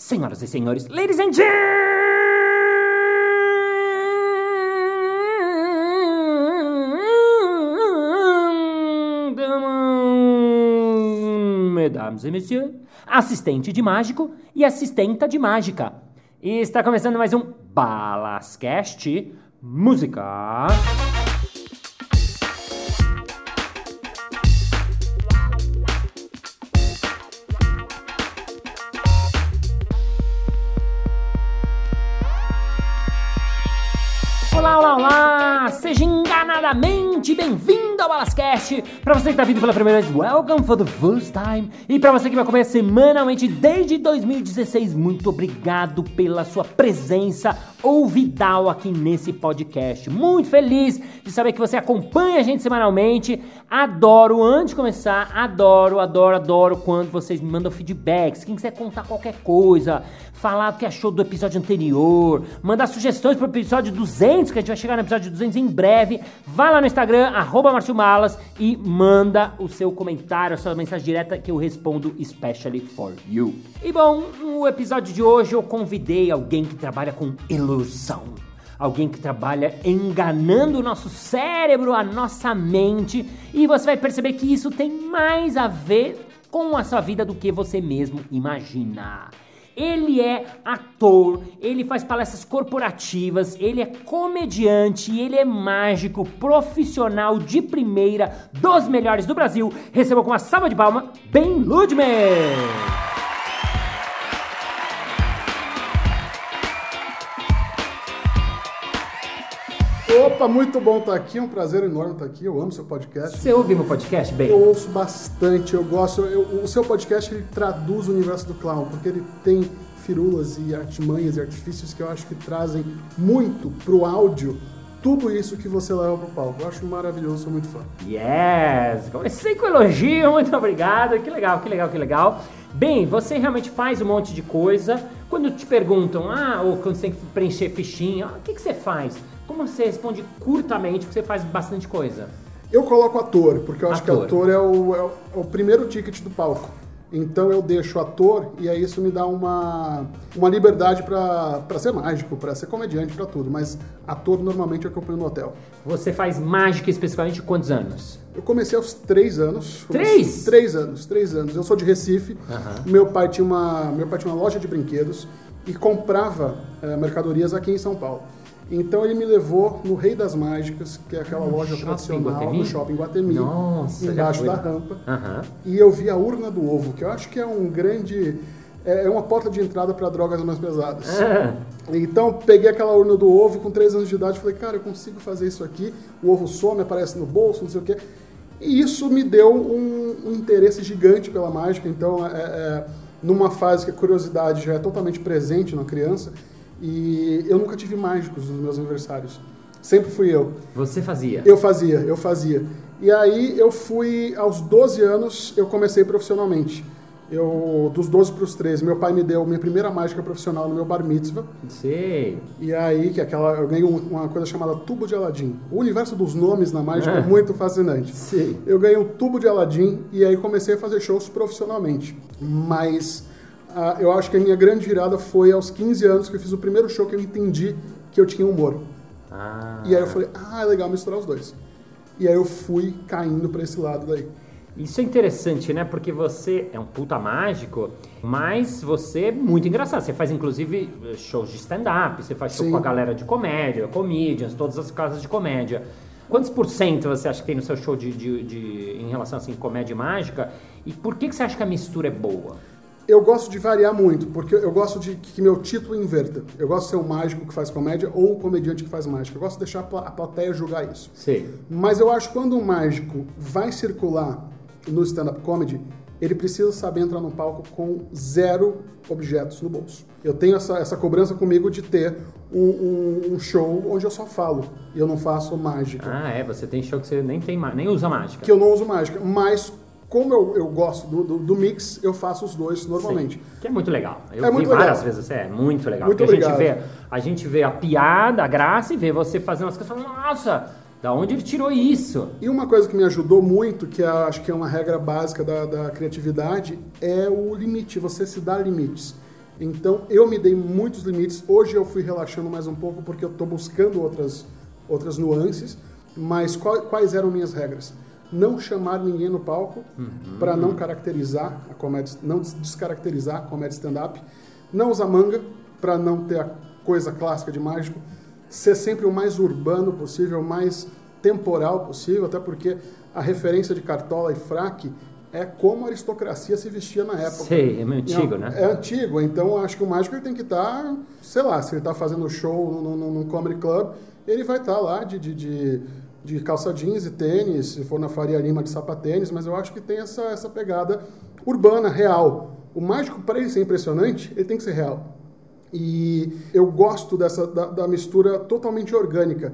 Senhoras e senhores, ladies and gentlemen, mesdames et messieurs, assistente de mágico e assistenta de mágica. E está começando mais um Balascast Música. Enganadamente bem-vindo ao Balascast! Para você que está vindo pela primeira vez, welcome for the first time! E para você que me acompanha semanalmente desde 2016, muito obrigado pela sua presença ouvidal aqui nesse podcast. Muito feliz de saber que você acompanha a gente semanalmente. Adoro, antes de começar, adoro, adoro, adoro quando vocês me mandam feedbacks. Quem quiser contar qualquer coisa, falar o que achou do episódio anterior, mandar sugestões para o episódio 200, que a gente vai chegar no episódio 200 em breve, vá lá no Instagram, arroba Malas e manda o seu comentário, a sua mensagem direta que eu respondo especially for you. E bom, no episódio de hoje eu convidei alguém que trabalha com ilusão. Alguém que trabalha enganando o nosso cérebro, a nossa mente, e você vai perceber que isso tem mais a ver com a sua vida do que você mesmo imagina. Ele é ator, ele faz palestras corporativas, ele é comediante, ele é mágico, profissional de primeira, dos melhores do Brasil. Receba com uma salva de palma, Ben Ludman! Opa, muito bom estar aqui, é um prazer enorme estar aqui. Eu amo seu podcast. Você ouve meu podcast, Ben? Eu ouço bastante, eu gosto. eu- o seu podcast ele traduz o universo do clown, porque ele tem firulas e artimanhas e artifícios que eu acho que trazem muito pro áudio tudo isso que você leva pro palco. Eu acho maravilhoso, sou muito fã. Yes! Comecei com elogio, muito obrigado. Que legal, que legal, que legal. Bem, você realmente faz um monte de coisa. Quando te perguntam, ah, ou quando você tem que preencher fichinha, ah, o que, que você faz? Como você responde curtamente, porque você faz bastante coisa? Eu coloco ator, porque eu acho Ator. que ator é o, é o- é o primeiro ticket do palco. Então eu deixo ator e aí isso me dá uma, uma liberdade pra ser mágico, pra ser comediante, pra tudo. Mas ator normalmente é o que eu ponho no hotel. Você faz mágica especificamente quantos anos? Eu comecei aos três anos. Três? Três anos, três anos. Eu sou de Recife. Aham. Meu pai tinha uma, meu pai tinha uma loja de brinquedos e comprava eh, mercadorias aqui em São Paulo. Então ele me levou no Rei das Mágicas, que é aquela loja shopping tradicional Guatemi? no shopping Guatemi, Nossa, embaixo da rampa. Aham. E eu vi a urna do ovo, que eu acho que é um grande é é uma porta de entrada para drogas mais pesadas. Ah, Então peguei aquela urna do ovo com 3 anos de idade falei, cara, eu consigo fazer isso aqui. O ovo some, aparece no bolso, não sei o quê. E isso me deu um, um interesse gigante pela mágica. Então, é, é, numa fase que a curiosidade já é totalmente presente na criança, e eu nunca tive mágicos nos meus aniversários. Sempre fui eu. Você fazia? Eu fazia, eu fazia. E aí eu fui, aos 12 anos, eu comecei profissionalmente. Eu, dos 12 para os 13, meu pai me deu minha primeira mágica profissional no meu bar mitzvah. Sei. E aí, que é aquela, eu ganhei um- uma coisa chamada tubo de Aladim. O universo dos nomes na mágica é Ah. muito fascinante. Sei. Eu ganhei um tubo de Aladim e aí comecei a fazer shows profissionalmente. Mas ah, eu acho que a minha grande virada foi aos 15 anos que eu fiz o primeiro show que eu entendi que eu tinha humor. Ah. E aí eu falei, ah, é legal misturar os dois. E aí eu fui caindo pra esse lado daí. Isso é interessante, né? Porque você é um puta mágico, mas você é muito engraçado. Você faz, inclusive, shows de stand-up, você faz show Sim. com a galera de comédia, comedians, todas as casas de comédia. Quantos por cento você acha que tem no seu show de, de- de- em relação assim, comédia e mágica? E por que, que você acha que a mistura é boa? Eu gosto de variar muito, porque eu gosto de que meu título inverta. Eu gosto de ser um mágico que faz comédia ou um comediante que faz mágica. Eu gosto de deixar a pla- a plateia julgar isso. Sei. Mas eu acho que quando um mágico vai circular no stand-up comedy, ele precisa saber entrar no palco com zero objetos no bolso. Eu tenho essa, essa cobrança comigo de ter um, um- um show onde eu só falo e eu não faço mágica. Ah, é. Você tem show que você nem, tem, nem usa mágica. Que eu não uso mágica. Mas, como eu, eu gosto do, do- do mix, eu faço os dois normalmente. Sim, que é muito legal. Eu É vi muito várias legal. vezes, é muito legal. Muito porque a gente, vê, a gente vê a piada, a graça e vê você fazendo as coisas e fala, nossa, da onde ele tirou isso? E uma coisa que me ajudou muito, que é, acho que é uma regra básica da, da criatividade, é o limite, você se dá limites. Então eu me dei muitos limites. Hoje eu fui relaxando mais um pouco porque eu estou buscando outras, outras nuances. Mas qual, quais eram minhas regras? Não chamar ninguém no palco Uhum. para não caracterizar a comédia, não des- descaracterizar a comédia stand-up. Não usar manga para não ter a coisa clássica de mágico. Ser sempre o mais urbano possível, o mais temporal possível, até porque a referência de cartola e fraque é como a aristocracia se vestia na época. Sei, é meio antigo, é, né? É antigo, então acho que o mágico ele tem que estar, sei lá, se ele está fazendo show num, num, num comedy club, ele vai estar lá de, de, de, de calça jeans e tênis, se for na Faria Lima de sapatênis, mas eu acho que tem essa, essa pegada urbana, real. O mágico, para ele ser impressionante, ele tem que ser real. E eu gosto dessa da, da mistura totalmente orgânica.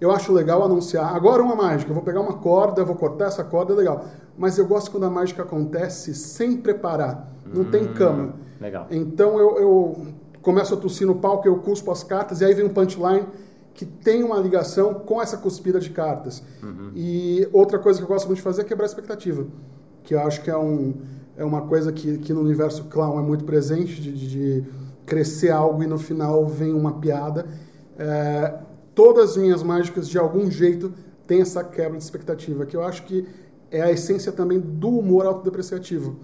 Eu acho legal anunciar, agora uma mágica, eu vou pegar uma corda, vou cortar essa corda, é legal. Mas eu gosto quando a mágica acontece sem preparar, não tem cama. Legal. Então eu, eu começo a tossir no palco, eu cuspo as cartas, e aí vem um punchline que tem uma ligação com essa cuspida de cartas. E outra coisa que eu gosto muito de fazer é quebrar a expectativa, que eu acho que é, um, é uma coisa que, que no universo clown é muito presente, de, de- de crescer algo e no final vem uma piada. É, todas as minhas mágicas, de algum jeito, têm essa quebra de expectativa, que eu acho que é a essência também do humor autodepreciativo.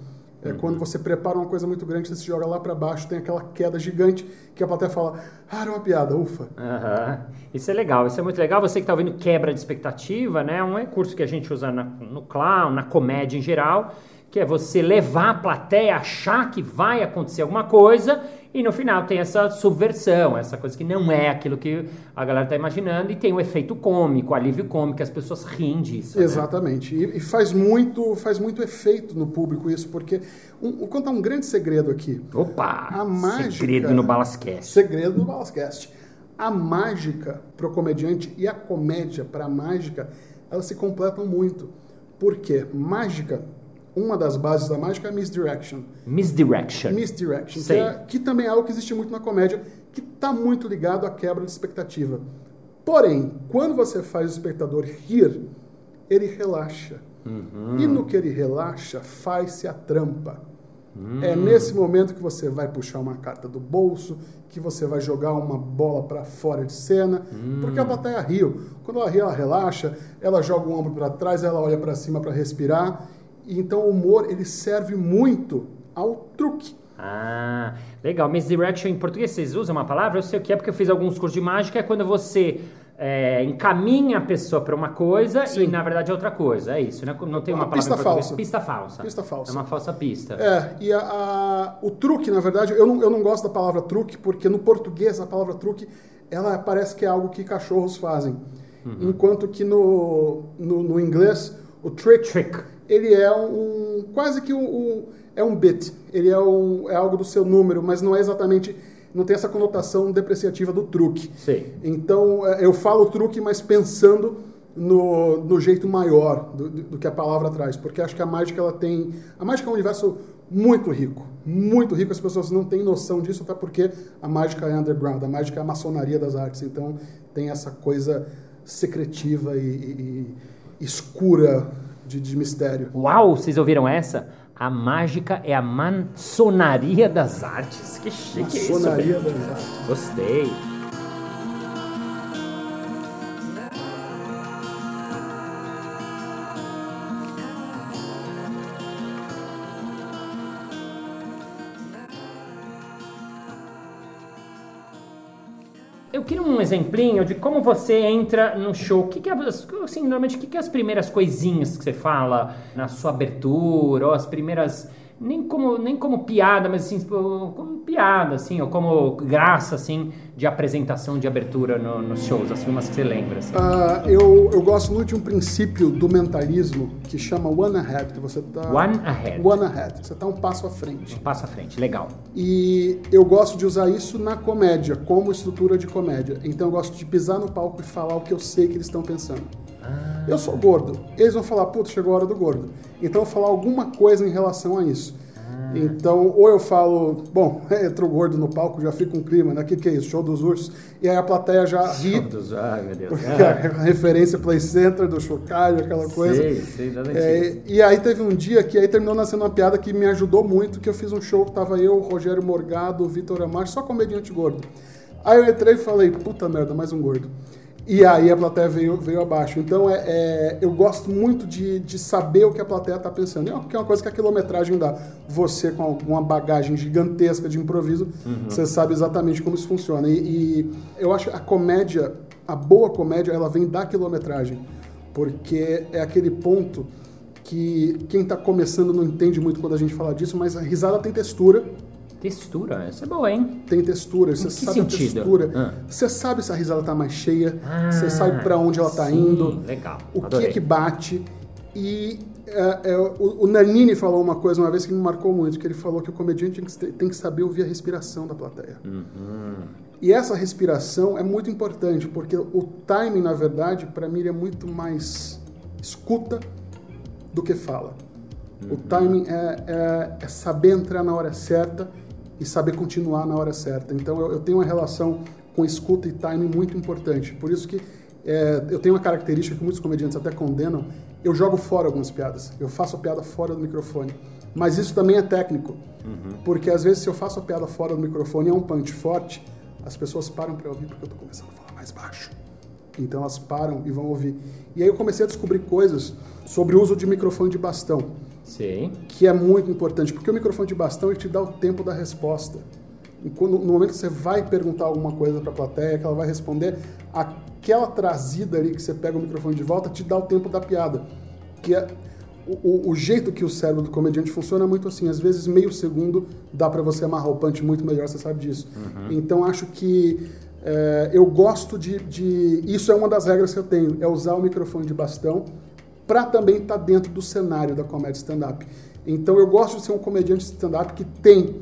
É quando você prepara uma coisa muito grande, você se joga lá para baixo, tem aquela queda gigante que a plateia fala, ah, era uma piada, ufa. Aham. Isso é legal, isso é muito legal. Você que está ouvindo quebra de expectativa, né? É um recurso que a gente usa na- no clown, na comédia em geral, que é você levar a plateia a achar que vai acontecer alguma coisa e no final tem essa subversão, essa coisa que não é aquilo que a galera está imaginando e tem o efeito cômico, o alívio cômico, as pessoas riem disso. né? Exatamente. E, e faz muito faz muito efeito no público isso, porque um, vou contar um grande segredo aqui. Opa! A mágica- Segredo no Balascast. Segredo do Balascast. A mágica para o comediante e a comédia para a mágica, elas se completam muito. Por quê? Mágica, uma das bases da mágica é misdirection. Misdirection. Misdirection, que, é- que também é algo que existe muito na comédia, que está muito ligado à quebra de expectativa. Porém, quando você faz o espectador rir, ele relaxa. E no que ele relaxa, faz-se a trampa. É nesse momento que você vai puxar uma carta do bolso, que você vai jogar uma bola para fora de cena, porque a plateia riu. Quando ela ri, ela relaxa, ela joga o ombro para trás, ela olha para cima para respirar. Então o humor ele serve muito ao truque. Ah, legal. Misdirection em português, vocês usam uma palavra? Eu sei o que é porque eu fiz alguns cursos de mágica. É quando você é, encaminha a pessoa para uma coisa Sim. e na verdade é outra coisa. É isso, né? Não tem uma Uma palavra pista falsa. Pista falsa. Pista falsa. É uma falsa pista. É, e a, a- o truque, na verdade, eu não, eu não gosto da palavra truque, porque no português a palavra truque, ela parece que é algo que cachorros fazem. Enquanto que no, no, no inglês, o trick, Trick. Ele é um, quase que um, um- é um bit, ele é, um, é algo do seu número, mas não é exatamente, não tem essa conotação depreciativa do truque. Sei. Então, é, eu falo truque, mas pensando no, no jeito maior do, do- do que a palavra traz, porque acho que a mágica ela tem, a mágica é um universo muito rico, muito rico. As pessoas não têm noção disso, até porque a mágica é underground, a mágica é a maçonaria das artes. Então, tem essa coisa secretiva e, e- e escura de, de mistério. Uau, vocês ouviram essa? A mágica é a maçonaria das artes. Que chique isso. Maçonaria das artes. Gostei. Queria um exemplinho de como você entra no show. O que, que é, as- assim, normalmente, o que, que é as primeiras coisinhas que você fala na sua abertura, ou as primeiras. Nem como, nem como piada, mas assim, tipo, como piada, assim, ou como graça, assim, de apresentação de abertura no- nos shows, assim, umas que você lembra, assim. Ah, eu, eu gosto muito de um princípio do mentalismo que chama one ahead, que você tá One ahead. one ahead, você tá um passo à frente. Passa à frente, legal. E eu gosto de usar isso na comédia, como estrutura de comédia. Então eu gosto de pisar no palco e falar o que eu sei que eles estão pensando. Eu sou gordo. Eles vão falar, puta, chegou a hora do gordo. Então eu vou falar alguma coisa em relação a isso. Então, ou eu falo, bom, entra o gordo no palco, já fica um clima, né? O que, que é isso? Show dos ursos. E aí a plateia já ri. Show dos... Ai, meu Deus. Porque é a referência Play Center, do Chocalho, aquela coisa. Sei, sei, já é, E aí teve um dia que aí terminou nascendo uma piada que me ajudou muito, que eu fiz um show que tava eu, Rogério Morgado, o Vitor Amar, só comediante gordo. Aí eu entrei e falei, puta merda, mais um gordo. E aí a plateia veio, veio abaixo. Então é, é eu gosto muito de, de saber o que a plateia está pensando. É, é uma coisa que a quilometragem dá. Você com uma bagagem gigantesca de improviso, uhum. você sabe exatamente como isso funciona. E, e, eu acho que a comédia, a boa comédia, ela vem da quilometragem. Porque é aquele ponto que quem está começando não entende muito quando a gente fala disso, mas a risada tem textura. Textura? Essa é boa, hein? Tem textura, você sabe sentido? a textura. Ah. Você sabe se a risada tá mais cheia, ah, você sabe para onde ela tá sim, indo. Legal. O Adorei. que é que bate. E é, é, o, o, Nanini falou uma coisa uma vez que me marcou muito, que ele falou que o comediante tem que, tem que saber ouvir a respiração da plateia. Uhum. E essa respiração é muito importante, porque o timing, na verdade, para mim, é muito mais escuta do que fala. Uhum. O timing é, é, é saber entrar na hora certa e saber continuar na hora certa. Então eu, eu tenho uma relação com escuta e time muito importante. Por isso que é, eu tenho uma característica que muitos comediantes até condenam. Eu jogo fora algumas piadas. Eu faço a piada fora do microfone. Mas isso também é técnico. Uhum. Porque às vezes se eu faço a piada fora do microfone e é um punch forte, as pessoas param para ouvir porque eu estou começando a falar mais baixo. Então elas param e vão ouvir. E aí eu comecei a descobrir coisas sobre o uso de microfone de bastão. Sim. Que é muito importante, porque o microfone de bastão ele te dá o tempo da resposta. Quando, no momento que você vai perguntar alguma coisa para a plateia, que ela vai responder, aquela trazida ali que você pega o microfone de volta te dá o tempo da piada. Que é o, o, jeito que o cérebro do comediante funciona é muito assim. Às vezes, meio segundo dá para você amarrar o punch muito melhor, você sabe disso. Uhum. Então, acho que é, eu gosto de, de. Isso é uma das regras que eu tenho: é usar o microfone de bastão para também estar tá dentro do cenário da comédia stand-up. Então eu gosto de ser um comediante stand-up que tem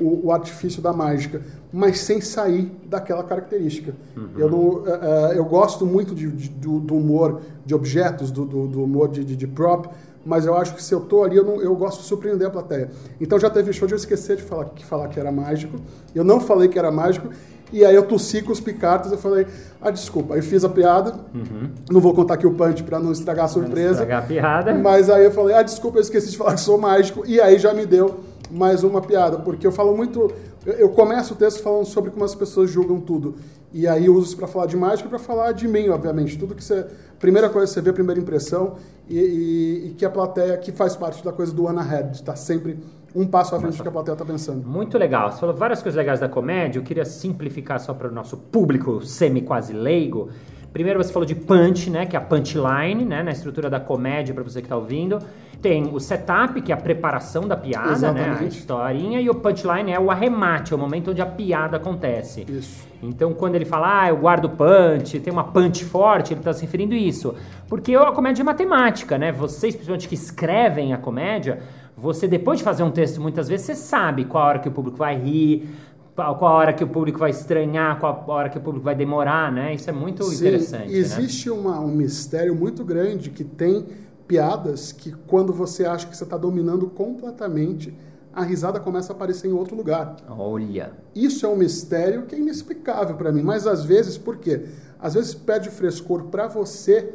o, o, artifício da mágica, mas sem sair daquela característica. Uhum. Eu, não, uh, eu gosto muito de, de, do, do, humor de objetos, do, do, do humor de, de, prop, mas eu acho que se eu tô ali, eu, não, eu gosto de surpreender a plateia. Então já teve show de eu esquecer de falar que, falar que era mágico, eu não falei que era mágico, e aí eu tossi com os picatas, eu falei, ah, desculpa. Aí fiz a piada, uhum. não vou contar aqui o punch para não estragar a surpresa. Não estragar a piada. Mas aí eu falei, ah, desculpa, eu esqueci de falar que sou mágico. E aí já me deu mais uma piada, porque eu falo muito... Eu começo o texto falando sobre como as pessoas julgam tudo. E aí uso isso para falar de mágica e para falar de mim, obviamente. Tudo que você... Primeira coisa, você vê primeira impressão e, e, e que a plateia, que faz parte da coisa do one ahead, está sempre um passo à frente do que a plateia está pensando. Muito legal. Você falou várias coisas legais da comédia. Eu queria simplificar só para o nosso público semi-quase leigo. Primeiro você falou de punch, né, que é a punchline, né, na estrutura da comédia para você que está ouvindo. Tem o setup, que é a preparação da piada, Exatamente. né, a historinha, e o punchline é o arremate, é o momento onde a piada acontece. Isso. Então, quando ele fala, ah, eu guardo punch, tem uma punch forte, ele está se referindo a isso. Porque a comédia é matemática, né? Vocês, principalmente que escrevem a comédia, você, depois de fazer um texto, muitas vezes, você sabe qual a hora que o público vai rir, qual a hora que o público vai estranhar, qual a hora que o público vai demorar, né? Isso é muito Sim, interessante. Né? Existe né? uma, um mistério muito grande que tem piadas que, quando você acha que você está dominando completamente, a risada começa a aparecer em outro lugar. Olha. Isso é um mistério que é inexplicável para mim, mas às vezes, por quê? Às vezes perde frescor para você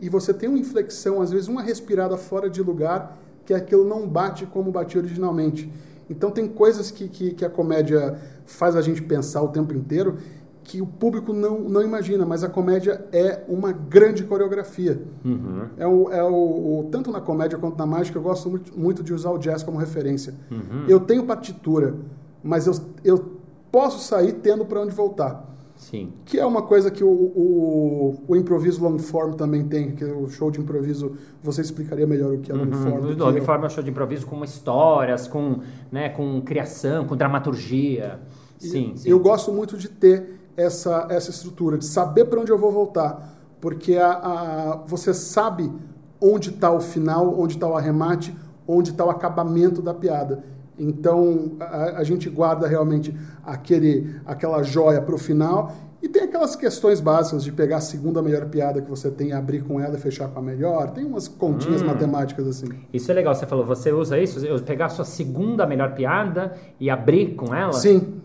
e você tem uma inflexão, às vezes uma respirada fora de lugar que aquilo não bate como batia originalmente. Então tem coisas que, que, que, a comédia faz a gente pensar o tempo inteiro que o público não, não imagina, mas a comédia é uma grande coreografia. Uhum. É, o, é o, o, tanto na comédia quanto na mágica, eu gosto muito, muito de usar o jazz como referência. Uhum. Eu tenho partitura, mas eu, eu posso sair tendo para onde voltar. Sim. Que é uma coisa que o, o, o, improviso long form também tem, que é o show de improviso, você explicaria melhor o que é long uhum. form. O long form é um show de improviso com histórias, com, né, com criação, com dramaturgia. Sim, sim. Eu gosto muito de ter essa, essa estrutura, de saber para onde eu vou voltar, porque a, a você sabe onde está o final, onde está o arremate, onde está o acabamento da piada. Então a, a gente guarda realmente aquele, aquela joia para o final e tem aquelas questões básicas de pegar a segunda melhor piada que você tem, abrir com ela e fechar com a melhor. Tem umas continhas hum. matemáticas assim. Isso é legal, você falou, você usa isso? Pegar a sua segunda melhor piada e abrir com ela? Sim,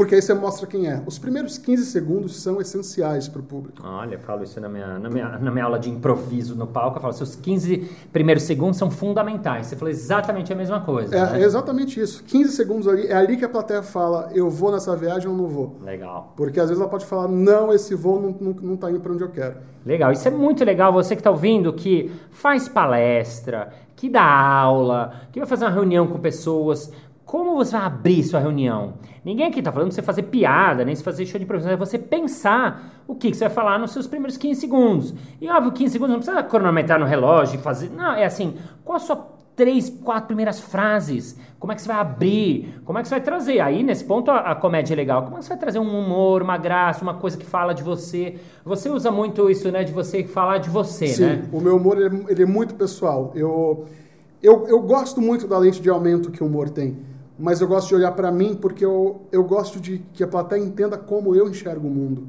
porque aí você mostra quem é. Os primeiros 15 segundos são essenciais para o público. Olha, eu falo isso na minha, na, minha, na minha aula de improviso no palco. Eu falo, seus 15 primeiros segundos são fundamentais. Você falou exatamente a mesma coisa. É, né? é exatamente isso. 15 segundos ali, é ali que a plateia fala, eu vou nessa viagem ou não vou. Legal. Porque às vezes ela pode falar, não, esse voo não, não, não tá indo para onde eu quero. Legal. Isso é muito legal. Você que está ouvindo, que faz palestra, que dá aula, que vai fazer uma reunião com pessoas como você vai abrir sua reunião? Ninguém aqui está falando de você fazer piada, nem se fazer show de improvisação, é você pensar o que, que, você vai falar nos seus primeiros 15 segundos. E óbvio, 15 segundos não precisa cronometrar no relógio e fazer. Não, é assim, qual a sua três, quatro primeiras frases? Como é que você vai abrir? Como é que você vai trazer? Aí, nesse ponto, a, a, comédia é legal. Como é que você vai trazer um humor, uma graça, uma coisa que fala de você? Você usa muito isso, né? De você falar de você, Sim, né? o meu humor, ele é, ele é muito pessoal. Eu, eu, eu gosto muito da lente de aumento que o humor tem mas eu gosto de olhar para mim porque eu, eu gosto de que a plateia entenda como eu enxergo o mundo.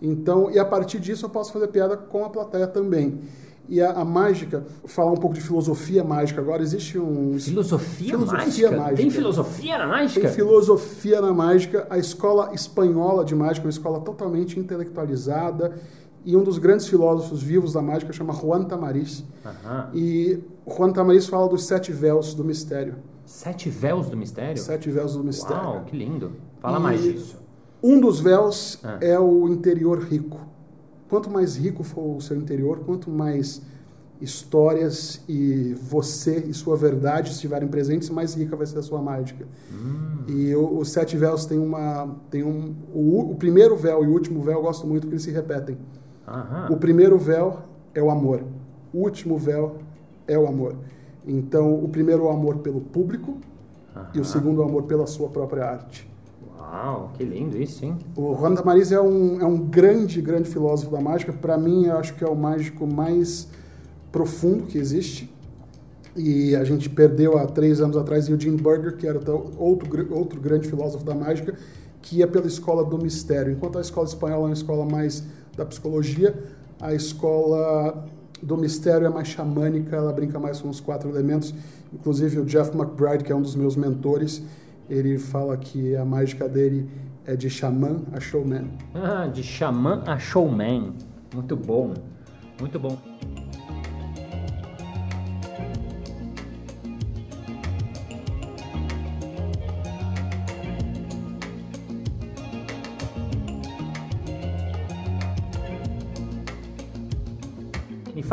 Então, e a partir disso eu posso fazer piada com a plateia também. E a, a mágica, falar um pouco de filosofia mágica agora, existe um... Filosofia, filosofia mágica? mágica? Tem filosofia na mágica? Tem filosofia na mágica. A escola espanhola de mágica é uma escola totalmente intelectualizada e um dos grandes filósofos vivos da mágica chama Juan Tamariz. Uhum. E Juan Tamariz fala dos sete véus do mistério. Sete véus do mistério? Sete véus do mistério. Uau, que lindo. Fala e mais disso. Um dos véus ah. é o interior rico. Quanto mais rico for o seu interior, quanto mais histórias e você e sua verdade estiverem presentes, mais rica vai ser a sua mágica. Hum. E os sete véus tem uma tem um o, o, primeiro véu e o último véu eu gosto muito porque eles se repetem. Aham. O primeiro véu é o amor. O último véu é o amor. Então, o primeiro é o amor pelo público Aham. e o segundo é o amor pela sua própria arte. Uau, que lindo isso, hein? O Juan Tamariz é um, é um grande, grande filósofo da mágica. Para mim, eu acho que é o mágico mais profundo que existe. E a gente perdeu há três anos atrás Eugene Burger, que era outro, outro grande filósofo da mágica, que ia pela escola do mistério. Enquanto a escola espanhola é uma escola mais da psicologia, a escola do mistério é mais xamânica, ela brinca mais com os quatro elementos. Inclusive o Jeff McBride, que é um dos meus mentores, ele fala que a mágica dele é de xamã a showman. Ah, de xamã a showman. Muito bom, muito bom.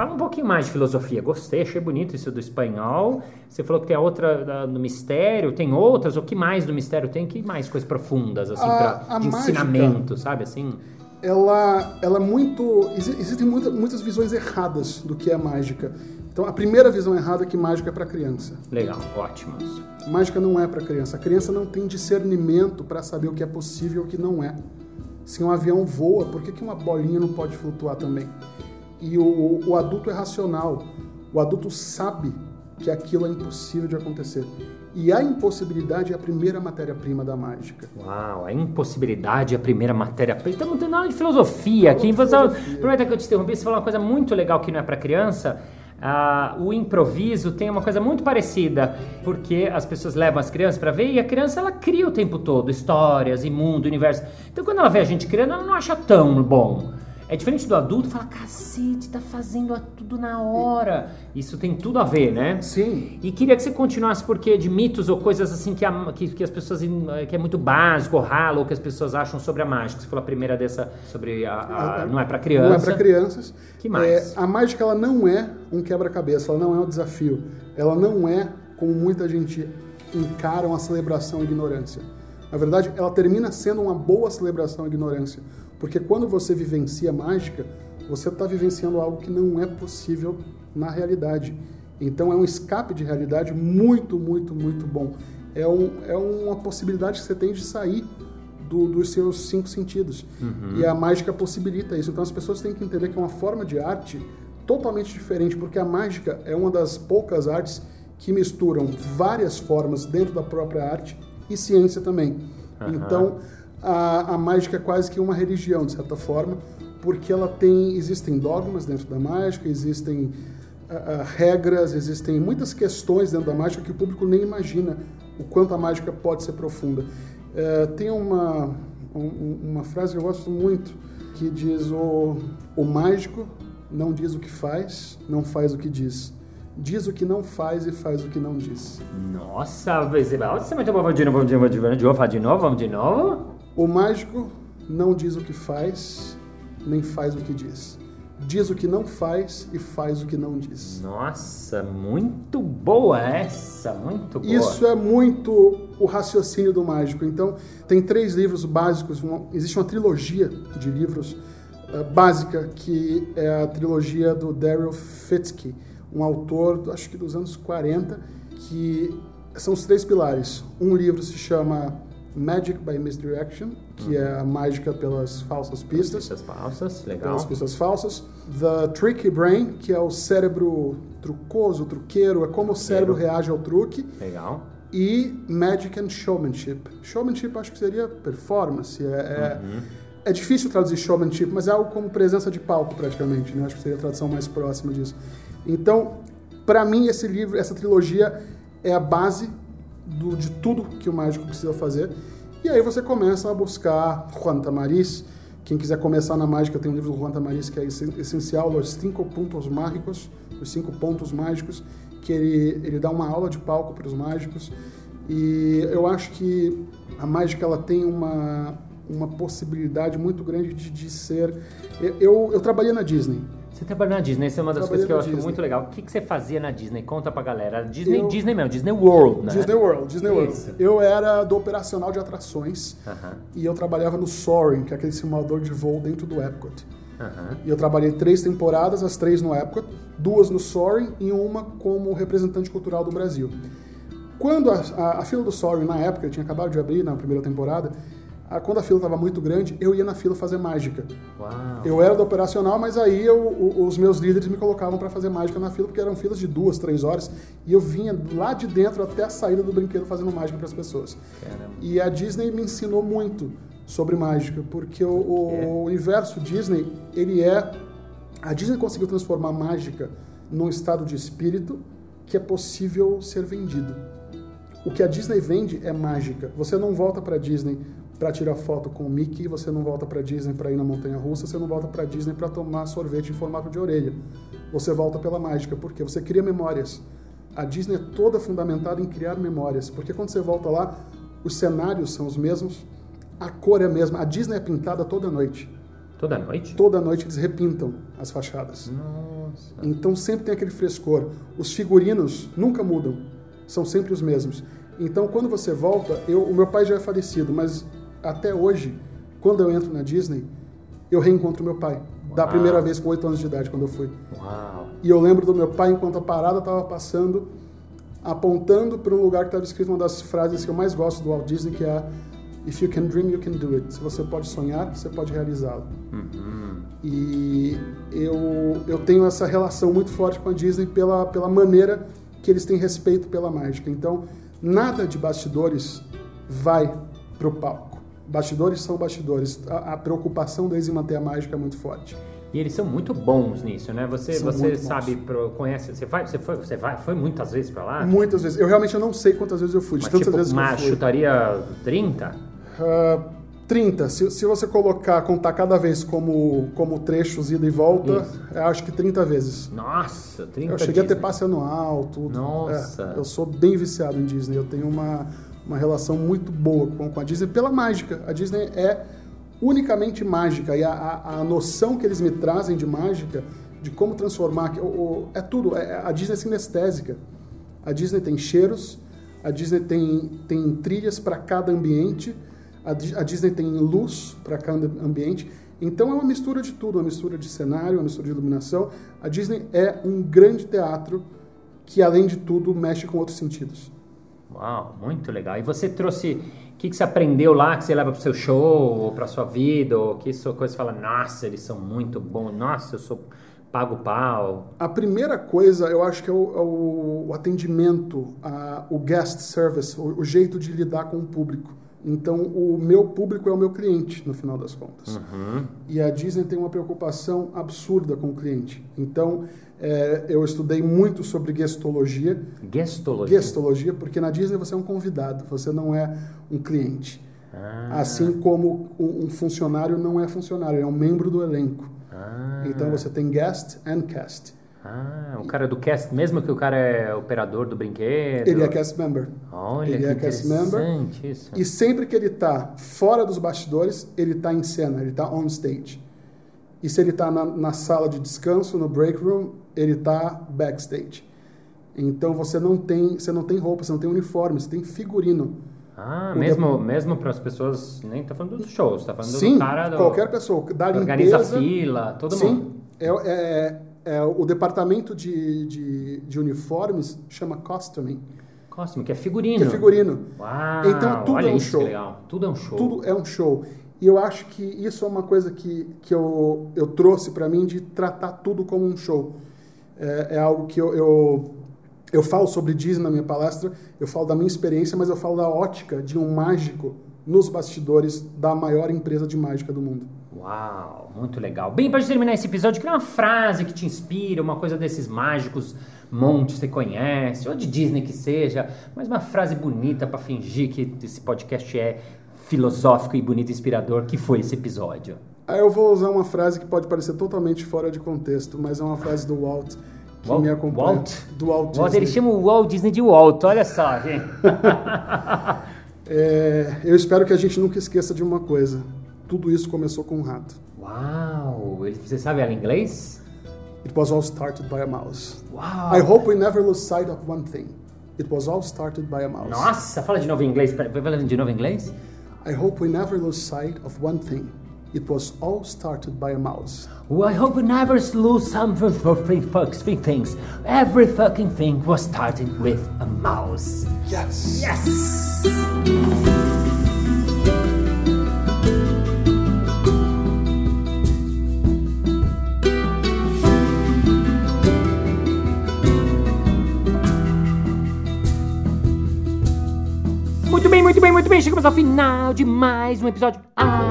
Fala um pouquinho mais de filosofia. Gostei, achei bonito isso do espanhol. Você falou que tem a outra do mistério, tem outras? O que mais do mistério tem? Que mais coisas profundas, assim, a, pra, a de mágica, ensinamento, sabe, assim? Ela, ela é muito... Existem muita, muitas visões erradas do que é mágica. Então, a primeira visão errada é que mágica é para criança. Legal, ótimo. Mágica não é para criança. A criança não tem discernimento para saber o que é possível e o que não é. Se um avião voa, por que, que uma bolinha não pode flutuar também? E o, o adulto é racional. O adulto sabe que aquilo é impossível de acontecer. E a impossibilidade é a primeira matéria-prima da mágica. Uau, a impossibilidade é a primeira matéria-prima. Então não tem nada de filosofia aqui. Aproveita que eu te interrompi, você falou uma coisa muito legal que não é para criança. Ah, o improviso tem uma coisa muito parecida, porque as pessoas levam as crianças para ver e a criança ela cria o tempo todo histórias, e mundo, universo. Então quando ela vê a gente criando, ela não acha tão bom. É diferente do adulto fala, cacete, tá fazendo tudo na hora. Isso tem tudo a ver, né? Sim. E queria que você continuasse, porque de mitos ou coisas assim que, a, que, que, as pessoas. que é muito básico, ou ralo, ou que as pessoas acham sobre a mágica. Você falou a primeira dessa sobre a. a, a não é para criança. Não é para crianças. Que mais? É, a mágica ela não é um quebra-cabeça, ela não é um desafio. Ela não é, como muita gente encara, uma celebração à ignorância. Na verdade, ela termina sendo uma boa celebração à ignorância porque quando você vivencia mágica, você está vivenciando algo que não é possível na realidade. Então é um escape de realidade muito, muito, muito bom. É, um, é uma possibilidade que você tem de sair do, dos seus cinco sentidos. Uhum. E a mágica possibilita isso. Então as pessoas têm que entender que é uma forma de arte totalmente diferente, porque a mágica é uma das poucas artes que misturam várias formas dentro da própria arte e ciência também. Aham. Então, a, a mágica é quase que uma religião, de certa forma, porque ela tem, existem dogmas dentro da mágica, existem ah, ah, regras, existem muitas questões dentro da mágica que o público nem imagina o quanto a mágica pode ser profunda. Eh, tem uma, um- uma frase que eu gosto muito que diz o, o mágico não diz o que faz, não faz o que diz. Diz o que não faz e faz o que não diz. Nossa, você. Vamos de novo, vamos de novo, vamos de novo, fala de novo, vamos de novo. O mágico não diz o que faz, nem faz o que diz. Diz o que não faz e faz o que não diz. Nossa, muito boa essa, muito boa. Isso é muito o raciocínio do mágico. Então, tem três livros básicos. uma- existe uma trilogia de livros eh, básica, que é a trilogia do Daryl Fitzke, um autor, acho que dos anos 40, que são os três pilares. Um livro se chama Magic by Misdirection, que é a mágica pelas falsas pistas Pistas falsas, legal. pelas pistas falsas. The Tricky Brain, que é o cérebro trucoso, truqueiro, é como o cérebro reage ao truque. Legal. E Magic and Showmanship. Showmanship acho que seria performance. É, é, é difícil traduzir showmanship, mas é algo como presença de palco praticamente. Né? Acho que seria a tradução mais próxima disso. Então, para mim, esse livro, essa trilogia é a base do- de tudo que o mágico precisa fazer. E aí você começa a buscar Juan Tamariz. Quem quiser começar na mágica, tem um livro do Juan Tamariz que é essen- essencial, Os Cinco Pontos Mágicos, Os Cinco Pontos Mágicos, que ele, ele dá uma aula de palco para os mágicos. E eu acho que a mágica ela tem uma, uma possibilidade muito grande de, de ser... Eu, eu, eu trabalhei na Disney. Você trabalhou na Disney, isso é uma das coisas que eu acho Disney. muito legal. O que, que você fazia na Disney? Conta pra galera. Disney, Eu- Disney mesmo, Disney World, né? Disney World, Disney World. Isso. Eu era do operacional de atrações Aham, e eu trabalhava no Soaring, que é aquele simulador de voo dentro do Epcot. aham. E eu trabalhei três temporadas, as três no Epcot, duas no Soaring e uma como representante cultural do Brasil. Quando a, a- a fila do Soaring, na época, tinha acabado de abrir na primeira temporada, quando a fila estava muito grande, eu ia na fila fazer mágica. Uau. Eu era do operacional, mas aí eu- os meus líderes me colocavam para fazer mágica na fila, porque eram filas de duas, três horas, e eu vinha lá de dentro até a saída do brinquedo fazendo mágica para as pessoas. Caramba. E a Disney me ensinou muito sobre mágica, porque o, o universo Disney, ele é... A Disney conseguiu transformar a mágica num estado de espírito que é possível ser vendido. O que a Disney vende é mágica. Você não volta para Disney para tirar foto com o Mickey, você não volta para Disney para ir na montanha russa, você não volta para Disney para tomar sorvete em formato de orelha. Você volta pela mágica, porque você cria memórias. A Disney é toda fundamentada em criar memórias, porque quando você volta lá, os cenários são os mesmos, a cor é a mesma. A Disney é pintada toda noite. Toda noite? Toda noite eles repintam as fachadas. Nossa. Então sempre tem aquele frescor. Os figurinos nunca mudam, são sempre os mesmos. Então quando você volta, eu, o meu pai já é falecido, mas até hoje, quando eu entro na Disney, eu reencontro meu pai. Da Uau. primeira vez com 8 anos de idade, quando eu fui. Uau. E eu lembro do meu pai, enquanto a parada estava passando, apontando para um lugar que estava escrito uma das frases que eu mais gosto do Walt Disney, que é If you can dream, you can do it. Se você pode sonhar, você pode realizá-lo. Uhum. E eu, eu tenho essa relação muito forte com a Disney pela, pela maneira que eles têm respeito pela mágica. Então, nada de bastidores vai para o palco. Bastidores são bastidores. A, a preocupação deles em manter a mágica é muito forte. E eles são muito bons nisso, né? Você, São você bons. sabe, conhece, você vai, você foi, você vai, foi muitas vezes pra lá? Muitas vezes. Eu realmente não sei quantas vezes eu fui, de Mas tantas tipo, vezes que eu fui. chutaria 30? Ah, 30. Se, se você colocar, contar cada vez como, como trechos ida e volta, acho que 30 vezes. Nossa, 30 Eu cheguei a ter Disney. passe anual, tudo. Nossa. É, eu sou bem viciado em Disney. Eu tenho uma, uma relação muito boa com, com a Disney pela mágica. A Disney é unicamente mágica. E a, a, a noção que eles me trazem de mágica, de como transformar. o- o- é tudo. É- a Disney é sinestésica. A Disney tem cheiros, a Disney tem, tem trilhas para cada ambiente, a, a Disney tem luz para cada ambiente. Então é uma mistura de tudo, uma mistura de cenário, uma mistura de iluminação. A Disney é um grande teatro que, além de tudo, mexe com outros sentidos. Uau, muito legal. E você trouxe, o que, que você aprendeu lá que você leva pro seu show, ou pra sua vida, ou que isso coisa fala, nossa, eles são muito bons, nossa, eu sou paga o pau? A primeira coisa, eu acho que é o, é o- o atendimento, a- o guest service, o, o jeito de lidar com o público. Então, o meu público é o meu cliente, no final das contas. Uhum. E a Disney tem uma preocupação absurda com o cliente. Então, é, eu estudei muito sobre gestologia. Gestologia. Gestologia, porque na Disney você é um convidado, você não é um cliente. Ah, Assim como um um funcionário não é funcionário, é um membro do elenco. ah, Então você tem guest and cast. ah, o cara do cast, mesmo que o cara é operador do brinquedo. Ele é cast member. Olha ele que é cast member. interessante isso. E sempre que ele está fora dos bastidores, ele está em cena, ele está on stage. E se ele está na, na sala de descanso, no break room, ele está backstage. Então você não tem, você não tem roupa, você não tem uniforme, você tem figurino. Ah, O mesmo, mesmo para as pessoas, nem tá falando dos shows, tá falando Sim, do cara do, qualquer pessoa da organiza a limpeza. fila, todo sim, mundo. é, é, é o departamento de, de, de uniformes chama costuming, Costume, que é figurino. que é figurino. Uau, Então, tudo é um show. Tudo é um show. Tudo é um show. E eu acho que isso é uma coisa que, que eu, eu trouxe para mim de tratar tudo como um show. É, é algo que eu, eu, eu falo sobre Disney na minha palestra, eu falo da minha experiência, mas eu falo da ótica de um mágico nos bastidores da maior empresa de mágica do mundo. Uau, muito legal. Bem, para terminar esse episódio, queria uma frase que te inspira, uma coisa desses mágicos montes que você conhece, ou de Disney que seja, mas uma frase bonita para fingir que esse podcast é filosófico e bonito e inspirador, que foi esse episódio. Aí eu vou usar uma frase que pode parecer totalmente fora de contexto, mas é uma frase do Walt que Walt- me acompanha. Walt? Do Walt Walt, ele chama o Walt Disney de Walt, olha só, gente. É, eu espero que a gente nunca esqueça de uma coisa. Tudo isso começou com um rato. Uau, ele, você sabe ela em inglês? It was all started by a mouse. Uau. I hope we never lose sight of one thing. It was all started by a mouse. Nossa, fala de novo em inglês. Fala de novo em inglês? I hope we never lose sight of one thing. It was all started by a mouse. Well, I hope we never lose some for for three fucking things. Every fucking thing was started with a mouse. Yes! Yes! Muito bem, muito bem, muito bem. Chegamos ao final de mais um episódio. Ah,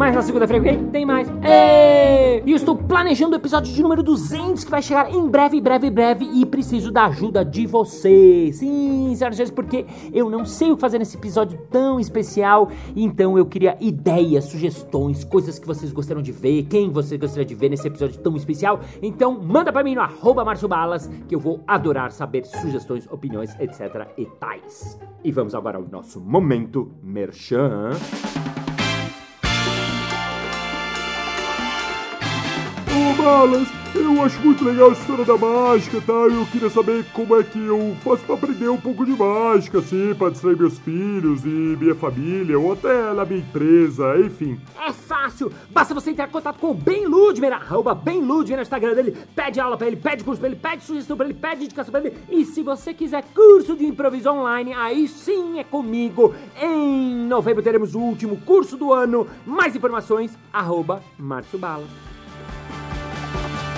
mas na segunda-feira vem tem mais. Ê! E eu estou planejando o episódio de número 200 que vai chegar em breve, breve, breve. E preciso da ajuda de vocês. Sim, senhoras e senhores, porque eu não sei o que fazer nesse episódio tão especial. Então eu queria ideias, sugestões, coisas que vocês gostariam de ver, quem você gostaria de ver nesse episódio tão especial. Então manda pra mim no arroba Balas, que eu vou adorar saber sugestões, opiniões, etc e tais. E vamos agora ao nosso momento merchan. Balas, eu acho muito legal a história da mágica, tá? Eu queria saber como é que eu faço pra aprender um pouco de mágica, assim, pra distrair meus filhos e minha família, ou até na minha empresa, enfim. É fácil, basta você entrar em contato com o Ben Ludmer, arroba Ben Ludmer no Instagram dele, pede aula pra ele, pede curso pra ele, pede sugestão pra ele, pede indicação pra ele, e se você quiser curso de improviso online, aí sim é comigo. Em novembro teremos o último curso do ano, mais informações, arroba Márcio Bala. Bye.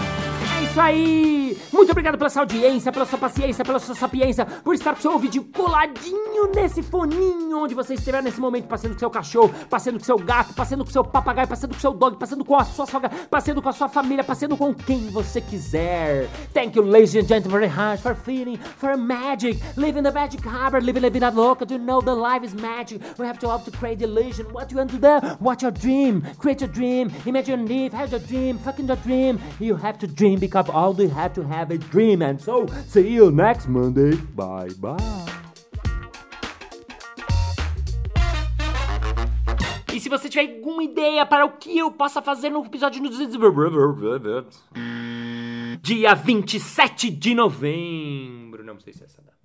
É isso aí! Muito obrigado pela sua audiência, pela sua paciência, pela sua sapiência, por estar com seu ouvidinho coladinho nesse foninho onde você estiver nesse momento, passeando com seu cachorro, passeando com seu gato, passeando com seu papagaio, passeando com seu dog, passeando com a sua sogra, passeando com a sua família, passeando com quem você quiser. Thank you, ladies and gentlemen, very much for feeling, for magic, living the magic harbor, living the vida louca, to know the life is magic. We have to help to create illusion. What you want to do? What your dream? Create your dream. Imagine your life, have your dream, fucking your dream. You have to dream because all you have to have a dream. And so, see you next Monday. Bye bye. E se você tiver alguma ideia para o que eu possa fazer no episódio dia 27 de novembro, não sei se é essa data.